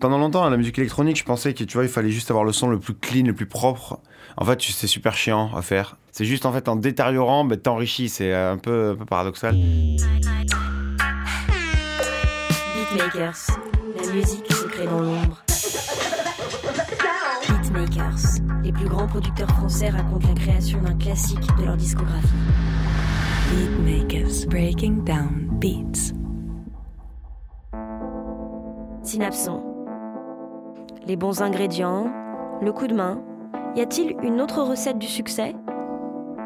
Pendant longtemps, à la musique électronique, je pensais que tu vois, il fallait juste avoir le son le plus clean, le plus propre. En fait, c'est super chiant à faire. C'est juste en fait en détériorant, ben, t'enrichis. C'est un peu, un peu paradoxal. Beatmakers, la musique se crée dans l'ombre. Beatmakers, les plus grands producteurs français racontent la création d'un classique de leur discographie. Beatmakers, breaking down beats. Synapson. Les bons ingrédients, le coup de main. Y a-t-il une autre recette du succès?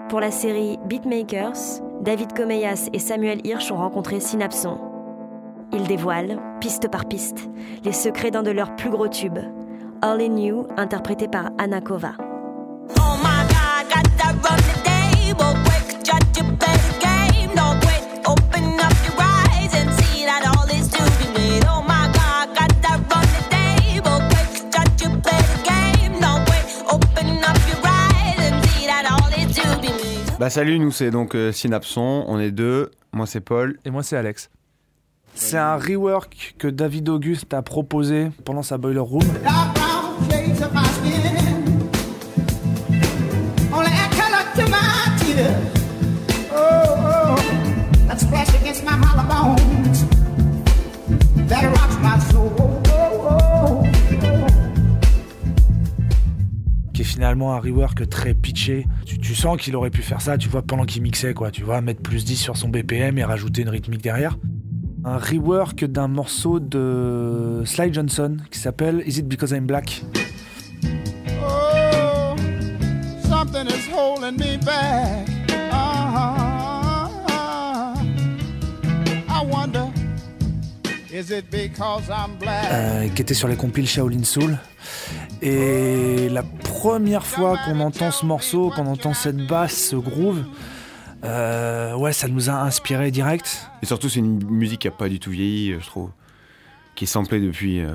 Pour la série Beatmakers, David Comeyas et Samuel Hirsch ont rencontré Synapson. Ils dévoilent, piste par piste, les secrets d'un de leurs plus gros tubes, All in You, interprété par Anna Kova. Oh Bah salut, nous c'est donc euh, Synapson, on est deux. Moi c'est Paul. Et moi, c'est Alex. C'est un rework que David Auguste a proposé pendant sa Boiler Room. Finalement un rework très pitché. Tu, tu sens qu'il aurait pu faire ça, tu vois, pendant qu'il mixait, quoi. Tu vois, mettre plus 10 sur son BPM et rajouter une rythmique derrière. Un rework d'un morceau de Sly Johnson qui s'appelle Is It Because I'm Black? Oh, something is holding me back. Uh-huh. I wonder, is it because I'm black? euh, qui était sur les compiles Shaolin Soul. Et la première fois qu'on entend ce morceau, qu'on entend cette basse, ce groove, euh, ouais, ça nous a inspiré direct. Et surtout, c'est une musique qui a pas du tout vieilli, je trouve. Qui est samplée depuis. euh,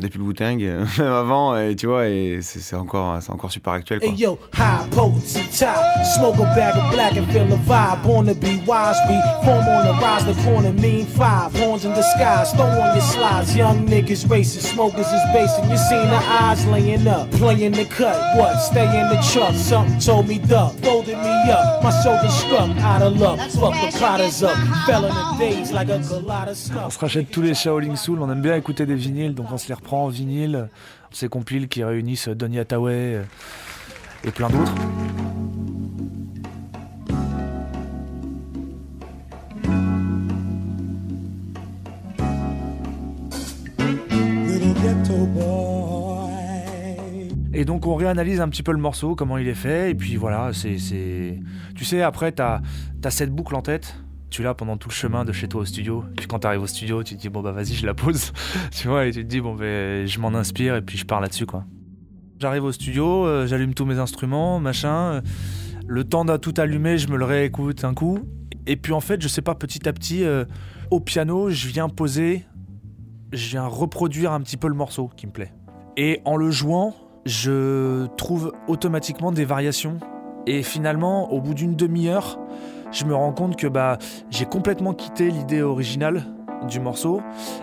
depuis le Wu-Tang, même avant, et tu vois, et c'est c'est encore, c'est encore super actuel. Quoi. Hey yo, high potency top. Smoke a bag of black and feel the vibe. Born to be wise, be form on the rise, the corner mean five. Horns in the skies, throw on your slides. Young niggas racing, smokers is basing. You seen the eyes laying up, playing the cut. What? Stay in the truck. Something told me duck, folded me up. My shoulders struck out of luck. Fuck the potters up. Fell in the days like a On collide of stuff. se rachète tous les Shaolin Soul, on aime bien écouter des vinyles, donc on se les reprend en vinyle. Ces compiles qui réunissent Donny Hathaway et plein d'autres. Et donc on réanalyse un petit peu le morceau, comment il est fait, et puis voilà, c'est- Tu sais, après, t'as as cette boucle en tête, tu l'as pendant tout le chemin de chez toi au studio, puis quand t'arrives au studio, tu te dis, bon bah vas-y, je la pose, tu vois, et tu te dis, bon ben, je m'en inspire, et puis je pars là-dessus, quoi. J'arrive au studio, euh, j'allume tous mes instruments, machin, le temps de tout allumer, je me le réécoute un coup, et puis en fait, je sais pas, petit à petit, euh, au piano, je viens poser, je viens reproduire un petit peu le morceau qui me plaît. Et en le jouant, je trouve automatiquement des variations. Et finalement, au bout d'une demi-heure, je me rends compte que bah, j'ai complètement quitté l'idée originale du morceau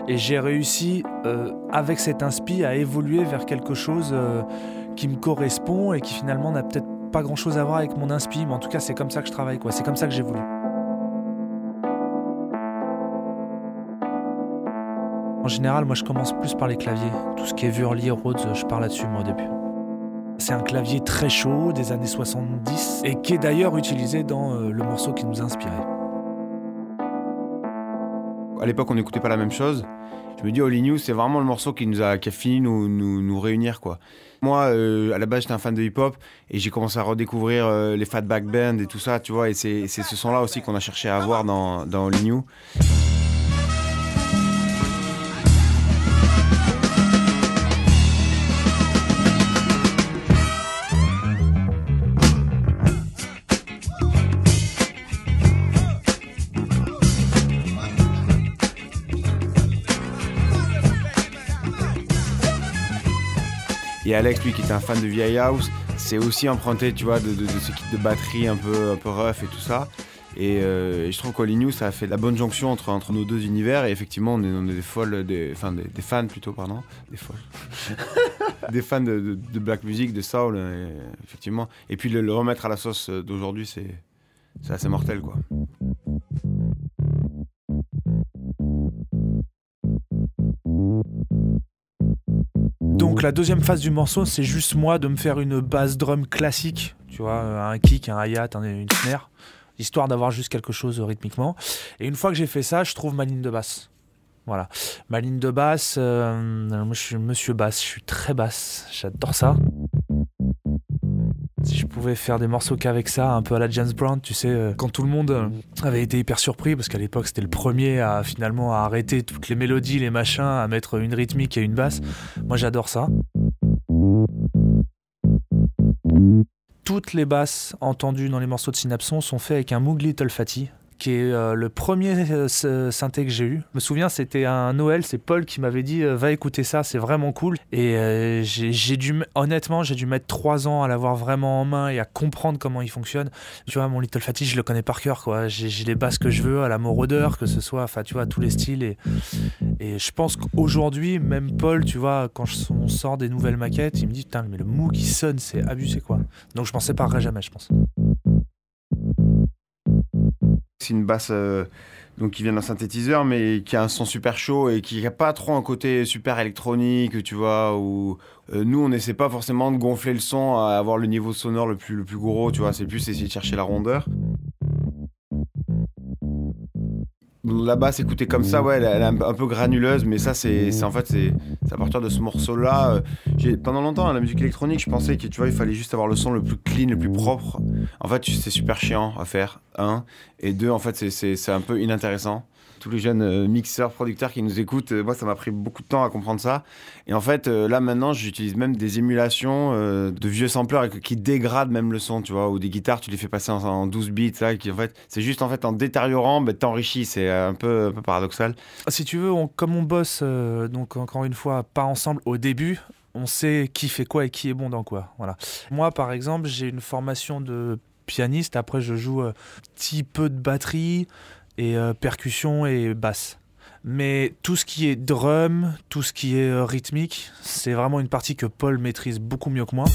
et j'ai réussi, euh, avec cet inspi, à évoluer vers quelque chose euh, qui me correspond et qui finalement n'a peut-être pas grand-chose à voir avec mon inspi, mais en tout cas, c'est comme ça que je travaille, quoi. C'est comme ça que j'évolue. En général, moi, je commence plus par les claviers. Tout ce qui est Wurli, Rhodes, je pars là-dessus, moi, au début. C'est un clavier très chaud des années 70 et qui est d'ailleurs utilisé dans euh, le morceau qui nous a inspiré. À l'époque, on n'écoutait pas la même chose. Je me dis, Holy News, c'est vraiment le morceau qui nous a, qui a fini nous, nous, réunir, quoi. Moi, euh, à la base, j'étais un fan de hip-hop et j'ai commencé à redécouvrir euh, les Fatback Band et tout ça, tu vois. Et c'est c'est ce son-là aussi qu'on a cherché à avoir dans, dans Holy New. Et Alex, lui, qui était un fan de vieille house, c'est aussi emprunté, tu vois, de, de, de ce kit de batterie un peu, un peu rough et tout ça. Et, euh, et je trouve qu'Holly New, ça a fait la bonne jonction entre, entre nos deux univers. Et effectivement, on est, on est des folles, des, enfin des, des fans plutôt, pardon, des folles, des fans de, de- de black music, de soul, et, effectivement. Et puis le, le remettre à la sauce d'aujourd'hui, c'est c'est assez mortel, quoi. La deuxième phase du morceau, c'est juste moi de me faire une basse drum classique, tu vois, euh, un kick, un hi-hat, un- une snare, histoire d'avoir juste quelque chose rythmiquement. Et une fois que j'ai fait ça, je trouve ma ligne de basse. Voilà. Ma ligne de basse, euh, je suis monsieur basse, je suis très basse, j'adore ça. Si je pouvais faire des morceaux qu'avec ça, un peu à la James Brown, tu sais, euh, quand tout le monde euh, avait été hyper surpris, parce qu'à l'époque c'était le premier à finalement à arrêter toutes les mélodies, les machins, à mettre une rythmique et une basse. Moi j'adore ça. Toutes les basses entendues dans les morceaux de Synapson sont faites avec un Moog Little Fatty, qui est euh, le premier euh, synthé que j'ai eu. Je me souviens, c'était un Noël, c'est Paul qui m'avait dit euh, va écouter ça, c'est vraiment cool. Et j'ai dû, honnêtement, j'ai dû mettre trois ans à l'avoir vraiment en main et à comprendre comment il fonctionne. Tu vois, mon Little Fatty, je le connais par cœur, quoi. J'ai les basses que je veux, à la Moroder, que ce soit, enfin, tu vois, tous les styles. Et, je pense qu'aujourd'hui, même Paul, tu vois, quand on sort des nouvelles maquettes, il me dit putain, mais le Moog qui sonne, c'est abusé, quoi. Donc je m'en séparerai jamais, je pense. C'est une basse euh, qui vient d'un synthétiseur, mais qui a un son super chaud et qui n'a pas trop un côté super électronique, tu vois. Euh, nous, on n'essaie pas forcément de gonfler le son à avoir le niveau sonore le plus, le plus gros, tu vois. C'est plus essayer de chercher la rondeur. La basse écoutée comme ça, ouais, elle, est un, peu granuleuse, mais ça, c'est en fait, c'est à partir de ce morceau-là. euh, pendant longtemps, la musique électronique, je pensais que tu vois, il fallait juste avoir le son le plus clean, le plus propre. En fait, c'est super chiant à faire, un. Et deux, en fait, c'est un peu inintéressant. Tous les jeunes euh, mixeurs, producteurs qui nous écoutent, euh, moi, ça m'a pris beaucoup de temps à comprendre ça. Et en fait, euh, là, maintenant, j'utilise même des émulations de vieux sampleurs qui dégradent même le son, tu vois, ou des guitares, tu les fais passer en, en 12 bits, là, qui, en fait, c'est juste, en fait, en détériorant, ben, t'enrichis. C'est un peu, paradoxal. Si tu veux, on- comme on bosse, donc encore une fois, pas ensemble au début, on sait qui fait quoi et qui est bon dans quoi. Voilà. Moi, par exemple, j'ai une formation de pianiste. Après, je joue un petit peu de batterie et euh, percussion et basse. Mais tout ce qui est drum, tout ce qui est euh, rythmique, c'est vraiment une partie que Paul maîtrise beaucoup mieux que moi.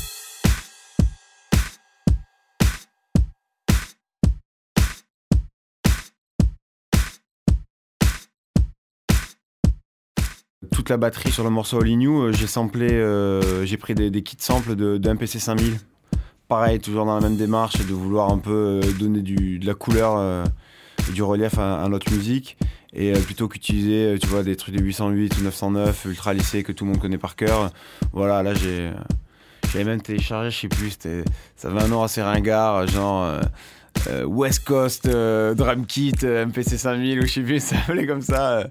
toute la batterie sur le morceau All In You, j'ai samplé, euh, j'ai pris des, kits samples de MPC 5000. Pareil, toujours dans la même démarche, de vouloir un peu donner de la couleur du relief à, à notre musique. Et euh, plutôt qu'utiliser, euh, tu vois, des trucs de 808 ou 909, ultra lissés que tout le monde connaît par cœur. Voilà, là j'ai, j'avais même téléchargé, je sais plus, ça avait un nom assez ringard, genre euh, euh, West Coast euh, Drum Kit euh, MPC 5000 ou je sais plus, ça s'appelait comme ça. euh.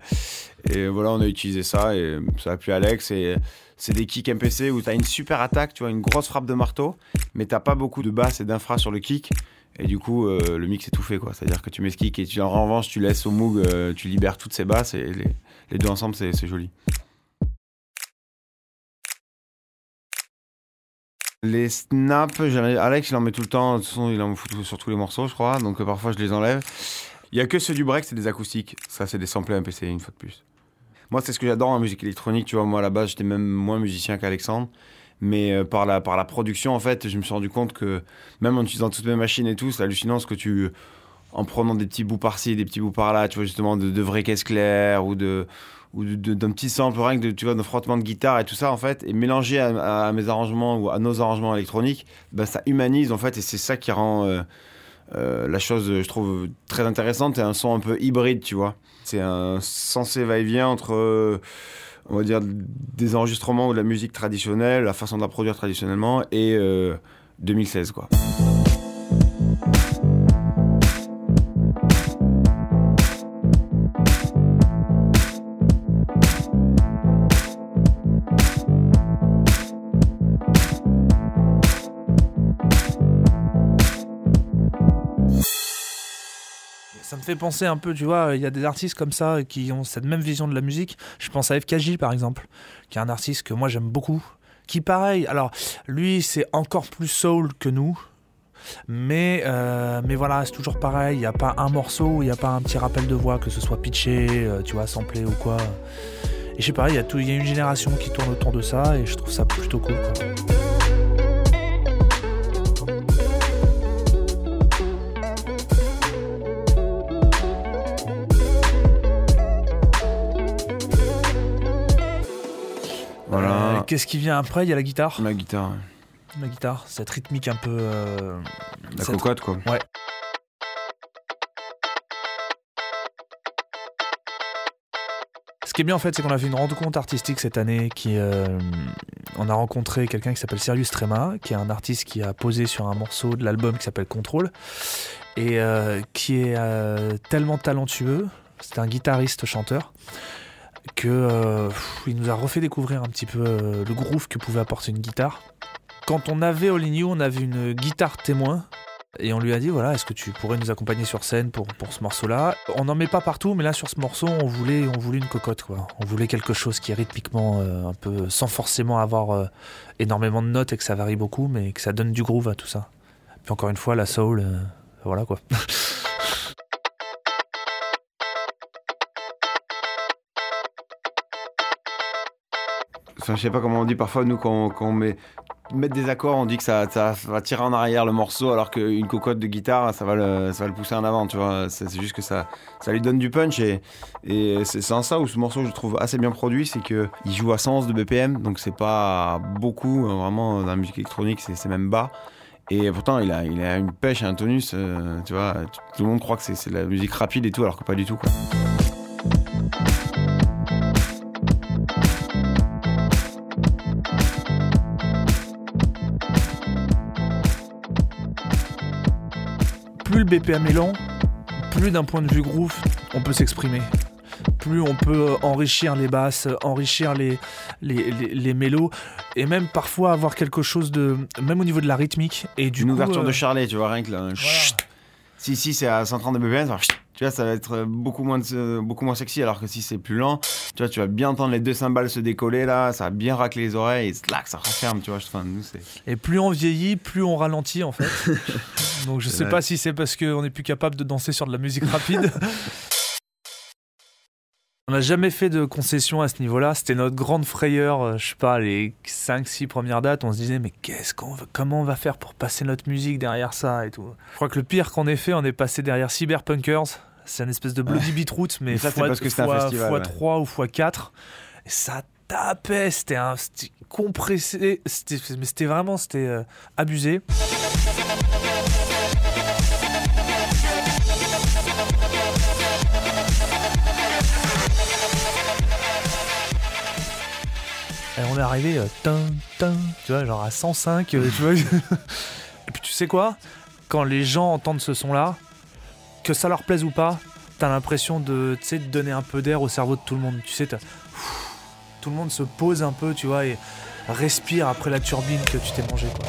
Et voilà, on a utilisé ça et ça a plu Alex. Et c'est des kicks MPC où tu as une super attaque, tu vois, une grosse frappe de marteau, mais t'as pas beaucoup de basse et d'infra sur le kick. Et du coup, euh, le mix est tout fait, quoi. C'est-à-dire que tu mets ce kick et en revanche, tu laisses au Moog, euh, tu libères toutes ces basses et les, deux ensemble, c'est joli. Les snaps, Alex, il en met tout le temps. De toute façon, il en fout sur tous les morceaux, je crois. Donc euh, parfois, je les enlève. Il y a que ceux du break, c'est des acoustiques. Ça, c'est des samplés MPC, une fois de plus. Moi, c'est ce que j'adore en musique électronique. Tu vois, moi, à la base, j'étais même moins musicien qu'Alexandre. Mais euh, par, la, par la production, en fait, je me suis rendu compte que même en utilisant toutes mes machines et tout, c'est hallucinant ce que tu. En prenant des petits bouts par-ci, des petits bouts par-là, tu vois, justement, de, de vraies caisses claires ou de ou d'un petit sample rien que de, tu vois, de frottement de guitare et tout ça en fait et mélangé à, mes arrangements ou à nos arrangements électroniques bah, ça humanise en fait et c'est ça qui rend euh, euh, la chose je trouve très intéressante et un son un peu hybride tu vois c'est un sensé va-et-vient entre on va dire des enregistrements ou de la musique traditionnelle la façon de la produire traditionnellement et euh, 2016 quoi Ça me fait penser un peu, tu vois, il y a des artistes comme ça qui ont cette même vision de la musique. Je pense à FKJ par exemple, qui est un artiste que moi j'aime beaucoup. Qui pareil, alors lui c'est encore plus soul que nous, Mais, euh, mais voilà, c'est toujours pareil. Il n'y a pas un morceau il n'y a pas un petit rappel de voix, que ce soit pitché, euh, tu vois, samplé ou quoi. Et je sais pas, il y, a y a une génération qui tourne autour de ça et je trouve ça plutôt cool. Voilà. Euh, Qu'est-ce qui vient après? Il y a la guitare? La guitare, La guitare, cette rythmique un peu. euh, la cette- cocotte quoi. Ce qui est bien en fait, c'est qu'on a fait une rencontre artistique cette année. Qui, euh, on a rencontré quelqu'un qui s'appelle Sirius Trema, qui est un artiste qui a posé sur un morceau de l'album qui s'appelle Control, et euh, qui est euh, tellement talentueux. C'est un guitariste chanteur que euh, il nous a refait découvrir un petit peu euh, le groove que pouvait apporter une guitare. Quand on avait All In You, on avait une guitare témoin et on lui a dit voilà, est-ce que tu pourrais nous accompagner sur scène pour, pour ce morceau-là? On n'en met pas partout, mais là sur ce morceau, on voulait, on voulait une cocotte quoi. On voulait quelque chose qui est rythmiquement euh, un peu sans forcément avoir énormément de notes et que ça varie beaucoup, mais que ça donne du groove à tout ça. Puis encore une fois, la soul, voilà quoi. Enfin, je sais pas comment on dit parfois, nous, quand, quand on met des accords, on dit que ça, va tirer en arrière le morceau, alors qu'une cocotte de guitare, ça va le, pousser en avant, tu vois. C'est juste que ça, lui donne du punch et, c'est en ça où ce morceau, je trouve assez bien produit, c'est que il joue à 111 de BPM, donc c'est pas beaucoup, euh, vraiment, dans la musique électronique, c'est même bas. Et pourtant, il a, une pêche un tonus, euh, tu vois. Tout le monde croit que c'est de la musique rapide et tout, alors que pas du tout. BPM est lent, plus d'un point de vue groove, on peut s'exprimer. Plus on peut enrichir les basses, enrichir les, les, les, les mélos, et même parfois avoir quelque chose de. même au niveau de la rythmique. Et du une coup, ouverture euh, de Charlet, tu vois, rien que là. Si, si, c'est à 130 de BPM, ça va. Tu vois, ça va être beaucoup moins, de- beaucoup moins sexy, alors que si c'est plus lent, tu vois, tu vas bien entendre les deux cymbales se décoller là, ça va bien racler les oreilles, et slack, ça referme, tu vois. Enfin, nous. Et plus on vieillit, plus on ralentit en fait. Donc je sais pas si c'est parce qu'on est plus capable de danser sur de la musique rapide. On n'a jamais fait de concession à ce niveau-là. C'était notre grande frayeur, euh, je sais pas, les 5-6 premières dates. On se disait, mais qu'est-ce qu'on va, comment on va faire pour passer notre musique derrière ça et tout. Je crois que le pire qu'on ait fait, on est passé derrière Cyberpunkers. C'est une espèce de Bloody Beetroot, mais, Mais ça, c'est fois, parce que c'était un fois- festival, fois ouais. 3 ou fois 4. Et ça tapait, c'était un compressé, mais c'était vraiment c'était euh, abusé. Et on est arrivé, euh, tin, tin, tu vois, genre à 105, euh, tu vois. Et puis tu sais quoi? Quand les gens entendent ce son-là, que ça leur plaise ou pas, t'as l'impression de, de donner un peu d'air au cerveau de tout le monde. Tu sais, tout le monde se pose un peu, tu vois, et respire après la turbine que tu t'es mangé, quoi.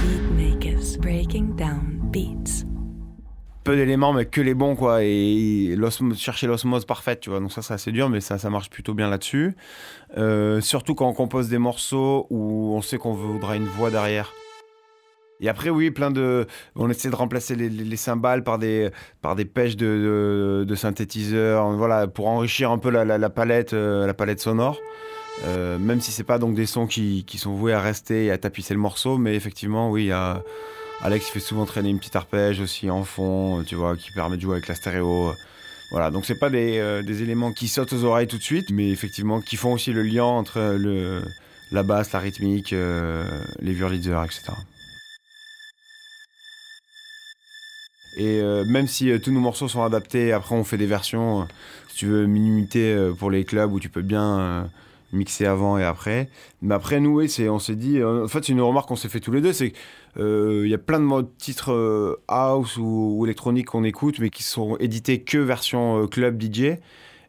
Beatmakers breaking down beats. Peu d'éléments, mais que les bons, quoi. Et chercher l'osmose parfaite, tu vois. Donc ça, c'est assez dur, mais ça, ça marche plutôt bien là-dessus. Euh, surtout quand on compose des morceaux où on sait qu'on voudra une voix derrière. Et après, oui, plein de. On essaie de remplacer les, les- les cymbales par des, par des pêches de, de, de synthétiseurs, voilà, pour enrichir un peu la, palette, euh, la palette sonore. Euh, même si c'est pas donc des sons qui, qui sont voués à rester et à tapisser le morceau, mais effectivement, oui, il y a. Alex fait souvent traîner une petite arpège aussi en fond, euh, tu vois, qui permet de jouer avec la stéréo. Voilà, donc c'est pas des, euh, des éléments qui sautent aux oreilles tout de suite, mais effectivement qui font aussi le lien entre la basse, la rythmique, euh, les Wurlitzer, etc. Et euh, même si euh, tous nos morceaux sont adaptés, après on fait des versions, si tu veux, minimité euh, pour les clubs où tu peux bien euh, mixer avant et après. Mais après, nous, oui, c'est, on s'est dit, euh, en fait, c'est une remarque qu'on s'est fait tous les deux, c'est qu'il y a plein de titres euh, house ou, ou électroniques qu'on écoute, mais qui sont édités que version euh, club DJ.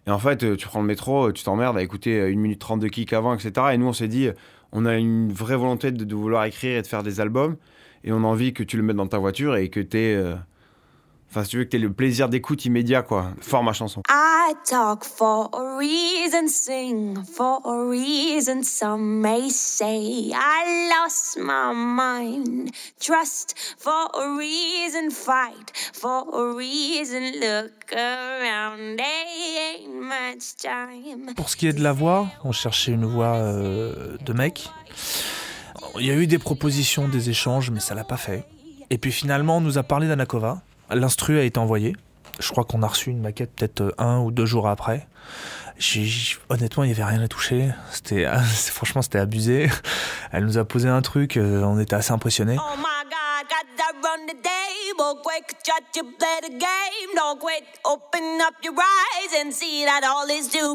Et en fait, euh, tu prends le métro, euh, tu t'emmerdes à écouter euh, 1 minute 30 de kick avant, etc. Et nous, on s'est dit, euh, on a une vraie volonté de, vouloir écrire et de faire des albums. Et on a envie que tu le mettes dans ta voiture et que tu Enfin, si tu veux que tu aies le plaisir d'écoute immédiat, quoi. Fort ma chanson. I talk for a reason, sing for a reason. Some may say I lost my mind. Trust for a reason, fight for a reason. Look around, there ain't much time. Pour ce qui est de la voix, on cherchait une voix euh, de mec. Il y a eu des propositions, des échanges, mais ça l'a pas fait. Et puis finalement, on nous a parlé d'Anakova. L'instru a été envoyé. Je crois qu'on a reçu une maquette peut-être euh, un ou deux jours après. Honnêtement, il n'y avait rien à toucher. Franchement, c'était abusé. Elle nous a posé un truc, euh, on était assez impressionnés. Oh my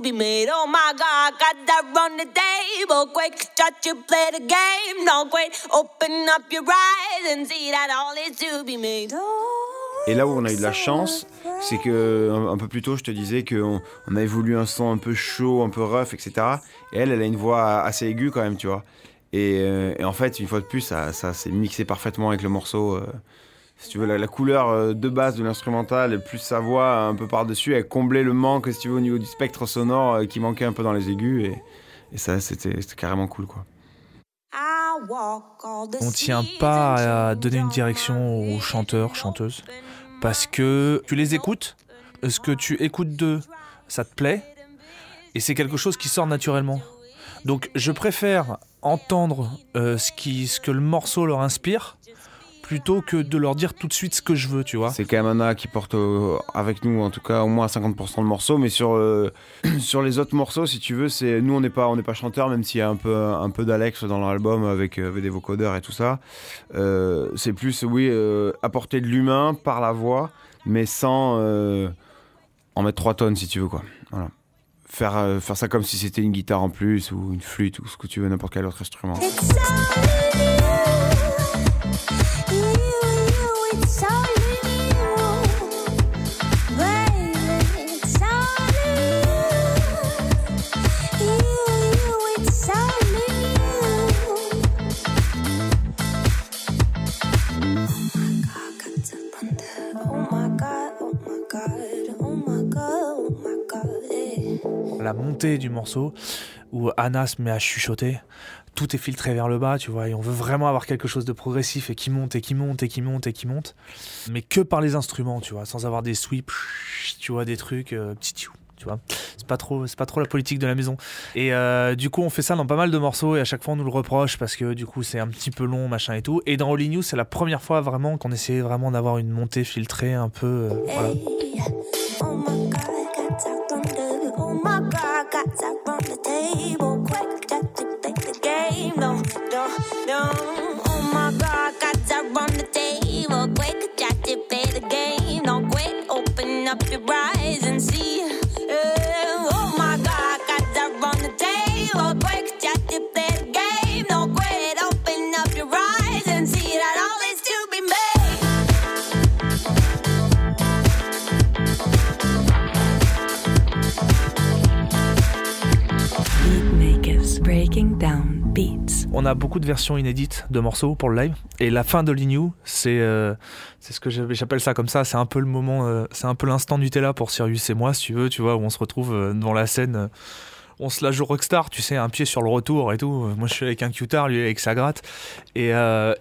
be made. Oh my God, got run the table quick. Up your eyes and see that all is be made. Et là où on a eu de la chance, c'est que un, peu plus tôt, je te disais qu'on on avait voulu un son un peu chaud, un peu rough, etc. Et elle, elle a une voix assez aiguë quand même, tu vois. Et, euh, et en fait, une fois de plus, ça, s'est mixé parfaitement avec le morceau. euh. si tu veux, la, couleur euh, de base de l'instrumental, plus sa voix un peu par-dessus, elle comblait le manque, si tu veux, au niveau du spectre sonore qui manquait un peu dans les aigus. Et, ça, c'était carrément cool, quoi. On tient seasons pas à donner une direction aux chanteurs, chanteuses. Parce que tu les écoutes, ce que tu écoutes d'eux, ça te plaît, et c'est quelque chose qui sort naturellement. Donc je préfère entendre euh, ce que le morceau leur inspire, plutôt que de leur dire tout de suite ce que je veux, tu vois. C'est quand même Anna qui porte euh, avec nous, en tout cas, au moins à 50% le morceau. Mais sur, euh, sur les autres morceaux, si tu veux, c'est nous, on n'est pas, on n'est pas chanteur, même s'il y a un peu, un peu d'Alex dans l'album avec, euh, avec des vocodeurs et tout ça. Euh, c'est plus, oui, euh, apporter de l'humain par la voix, mais sans euh, en mettre 3 tonnes, si tu veux, quoi. Voilà. Faire, euh, faire ça comme si c'était une guitare en plus, ou une flûte, ou ce que tu veux, n'importe quel autre instrument. La montée du morceau où Anna se met à chuchoter. Tout est filtré vers le bas, tu vois, et on veut vraiment avoir quelque chose de progressif et qui monte et qui monte et qui monte et qui monte, mais que par les instruments, tu vois, sans avoir des sweeps, tu vois, des trucs, euh, petits tiou, tu vois. C'est pas trop, c'est pas trop la politique de la maison. Et euh, du coup, on fait ça dans pas mal de morceaux et à chaque fois on nous le reproche parce que du coup c'est un petit peu long, machin et tout. Et dans Holy News, c'est la première fois vraiment qu'on essayait vraiment d'avoir une montée filtrée un peu, euh, oh my God, On a beaucoup de versions inédites de morceaux pour le live. Et la fin de c'est euh, c'est ce que j'appelle ça comme ça. C'est un peu le moment, euh, c'est un peu l'instant pour Sirius et moi, si tu veux, tu vois, où on se retrouve euh, devant la scène. euh, on se la joue rockstar, tu sais, un pied sur le retour et tout. Moi, je suis avec un cutar, lui avec sa gratte. Et,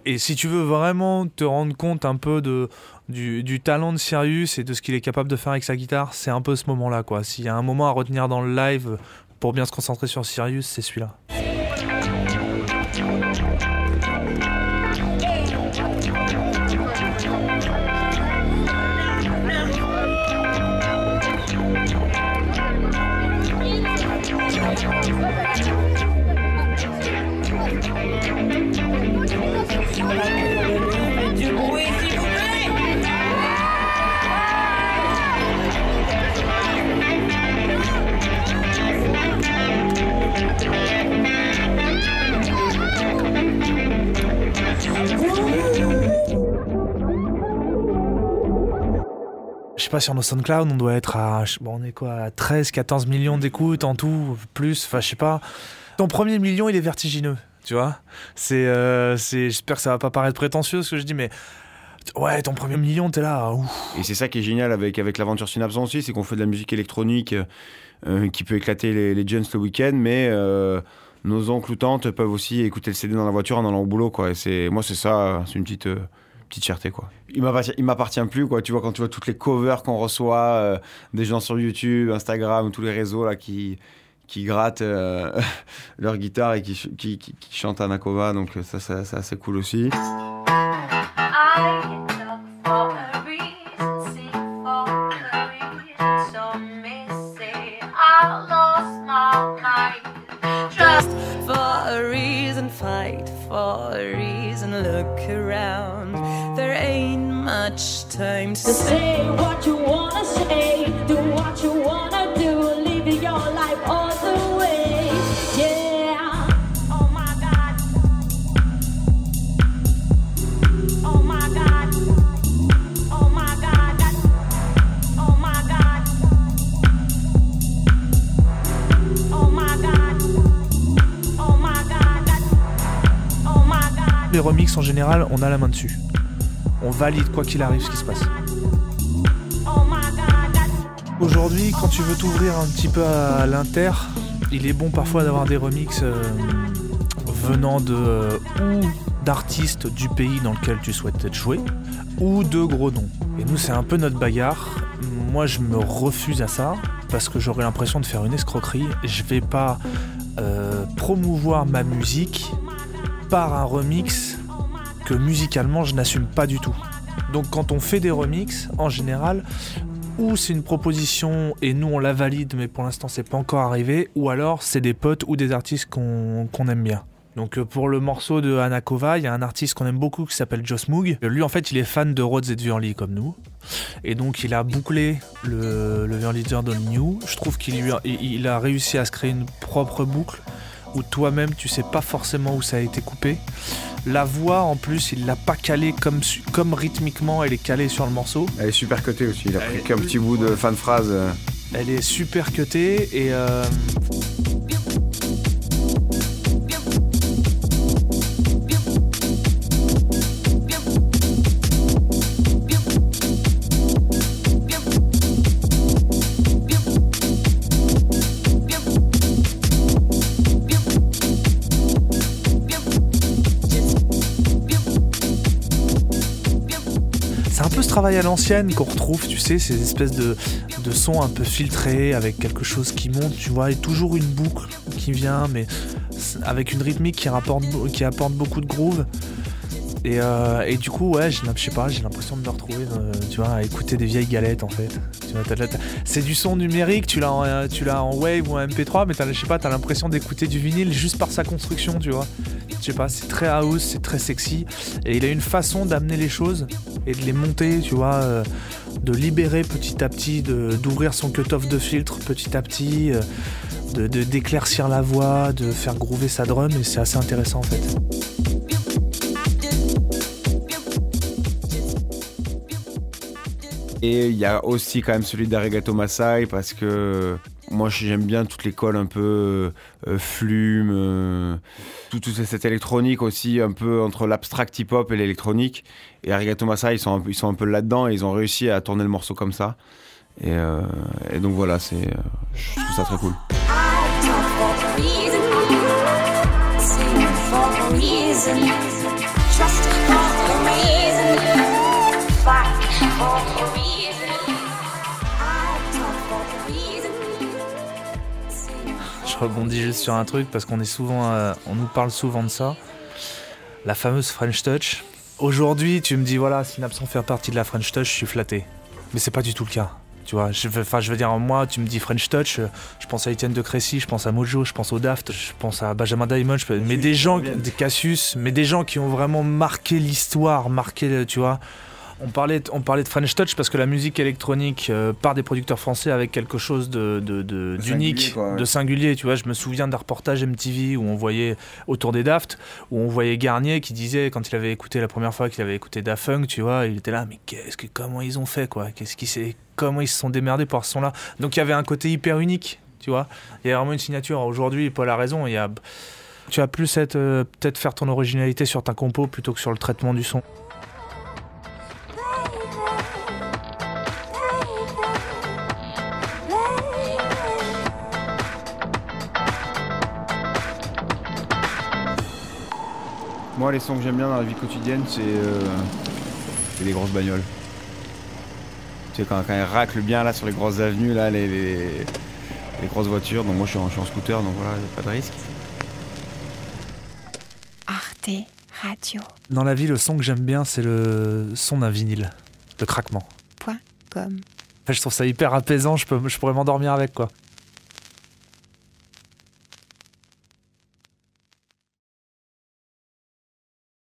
et si tu veux vraiment te rendre compte un peu de, du, du talent de Sirius et de ce qu'il est capable de faire avec sa guitare, c'est un peu ce moment-là, quoi. S'il y a un moment à retenir dans le live pour bien se concentrer sur Sirius, c'est celui-là. Sur nos SoundCloud, on doit être à, bon, on est quoi, à 13, 14 millions d'écoutes en tout, plus, enfin, je sais pas. Ton premier million, il est vertigineux, tu vois. C'est, euh, c'est, j'espère que ça va pas paraître prétentieux ce que je dis, mais ouais, ton premier million, t'es là. Ouf. Et c'est ça qui est génial avec, avec l'aventure Synapson aussi, c'est qu'on fait de la musique électronique euh, euh, qui peut éclater les, les le week-end, mais nos oncles ou tantes peuvent aussi écouter le CD dans la voiture en allant au boulot. Quoi. Et c'est, moi, c'est ça, c'est une petite, petite fierté. Quoi. Il m'appartient, il m'appartient plus. Quoi. Tu vois, quand tu vois toutes les covers qu'on reçoit, euh, des gens sur YouTube, Instagram, tous les réseaux là, qui, qui grattent euh, leur guitare et qui, qui, qui, qui chantent Anakova, donc euh, ça, ça, c'est assez cool aussi. I look for a reason, seek for a reason. Some may say I lost my mind. Trust for a reason, fight for a reason, look around. Ain't much time to say. say what you wanna say, do what you wanna do, live your life all the way. Yeah. Oh my god. Oh my god. Oh my god. Oh my god. Oh my god. Oh my god. Oh my god. Les remixes en général, on a la main dessus. On valide quoi qu'il arrive ce qui se passe. Aujourd'hui, quand tu veux t'ouvrir un petit peu à l'inter, il est bon parfois d'avoir des remixes euh, venant de euh, ou d'artistes du pays dans lequel tu souhaites être joué, ou de gros noms. Et nous, c'est un peu notre bagarre. Moi, je me refuse à ça parce que j'aurais l'impression de faire une escroquerie. Je vais pas euh, promouvoir ma musique par un remix musicalement je n'assume pas du tout. Donc quand on fait des remixes, en général, ou c'est une proposition et nous on la valide mais pour l'instant c'est pas encore arrivé, ou alors c'est des potes ou des artistes qu'on aime bien. Donc euh, pour le morceau de Anakova, il y a un artiste qu'on aime beaucoup qui s'appelle Joss Moog. Lui en fait il est fan de Rhodes et de Vurly comme nous. Et donc il a bouclé le, le Vurly de New. Je trouve qu'il il a réussi à se créer une propre boucle où toi-même tu sais pas forcément où ça a été coupé. La voix en plus il l'a pas calée comme, rythmiquement elle est calée sur le morceau. Elle est super cotée aussi. Il a Elle pris qu'un petit bout de fin de phrase. euh. Elle est super cutée et euh, travail à l'ancienne qu'on retrouve, tu sais, ces espèces de, de sons un peu filtrés avec quelque chose qui monte, tu vois, et toujours une boucle qui vient, mais avec une rythmique qui, rapporte, qui apporte beaucoup de groove. Et, euh, du coup, ouais, je sais pas, j'ai l'impression de me retrouver, tu vois, à écouter des vieilles galettes en fait. C'est du son numérique, tu l'as en, euh, tu en wave ou en MP3, mais t'as, je sais pas, t'as l'impression d'écouter du vinyle juste par sa construction, tu vois. Je sais pas, c'est très house, c'est très sexy, et il a une façon d'amener les choses et de les monter, tu vois, euh, de libérer petit à petit, d'ouvrir son cut-off de filtre petit à petit, euh, de, d'éclaircir la voix, de faire groover sa drum, et c'est assez intéressant en fait. Et il y a aussi quand même celui d'Arigato Masai parce que moi j'aime bien toute l'école un peu euh, flume, tout, toute cette électronique aussi un peu entre l'abstract hip-hop et l'électronique. Et Arigato Masai ils sont un ils sont un peu là-dedans et ils ont réussi à tourner le morceau comme ça. Et, euh, donc voilà, c'est, euh, je trouve ça très cool. Reason. Rebondis juste sur un truc parce qu'on est souvent, euh, on nous parle souvent de ça, la fameuse French Touch. Aujourd'hui, tu me dis voilà, Synapson fait partie de la French Touch, je suis flatté, mais c'est pas du tout le cas. Tu vois, je veux, enfin, je veux dire, moi, tu me dis French Touch, euh, je pense à Étienne de Crécy, je pense à Mojo, je pense au Daft, je pense à Benjamin Diamond, je peux- mais des gens, des Cassius, mais des gens qui ont vraiment marqué l'histoire, marqué, tu vois. On parlait, on parlait de French Touch parce que la musique électronique euh, par des producteurs français avec quelque chose de, de- de- De d'unique, de singulier. Tu vois, je me souviens d'un reportage MTV où on voyait autour des Daft, où on voyait Garnier qui disait quand il avait écouté la première fois qu'il avait écouté Daft Punk, tu vois, il était là, mais qu'est-ce que comment ils ont fait quoi? Qu'est-ce qui s'est, comment ils se sont démerdés pour ce son-là? Donc il y avait un côté hyper unique, tu vois. Il y a vraiment une signature. Aujourd'hui, Paul a raison. Il y a, tu vas plus euh, peut-être faire ton originalité sur ta compo plutôt que sur le traitement du son. Les sons que j'aime bien dans la vie quotidienne, c'est euh, c'est les grosses bagnoles. Tu sais, quand, quand elles raclent bien là sur les grosses avenues, là, les, les, les grosses voitures. Donc moi, je suis en, je suis en scooter, donc voilà, y a pas de risque. Arte Radio. Dans la vie, le son que j'aime bien, c'est le son d'un vinyle, le craquement. Point com. Enfin, je trouve ça hyper apaisant, je, peux, je pourrais m'endormir avec quoi.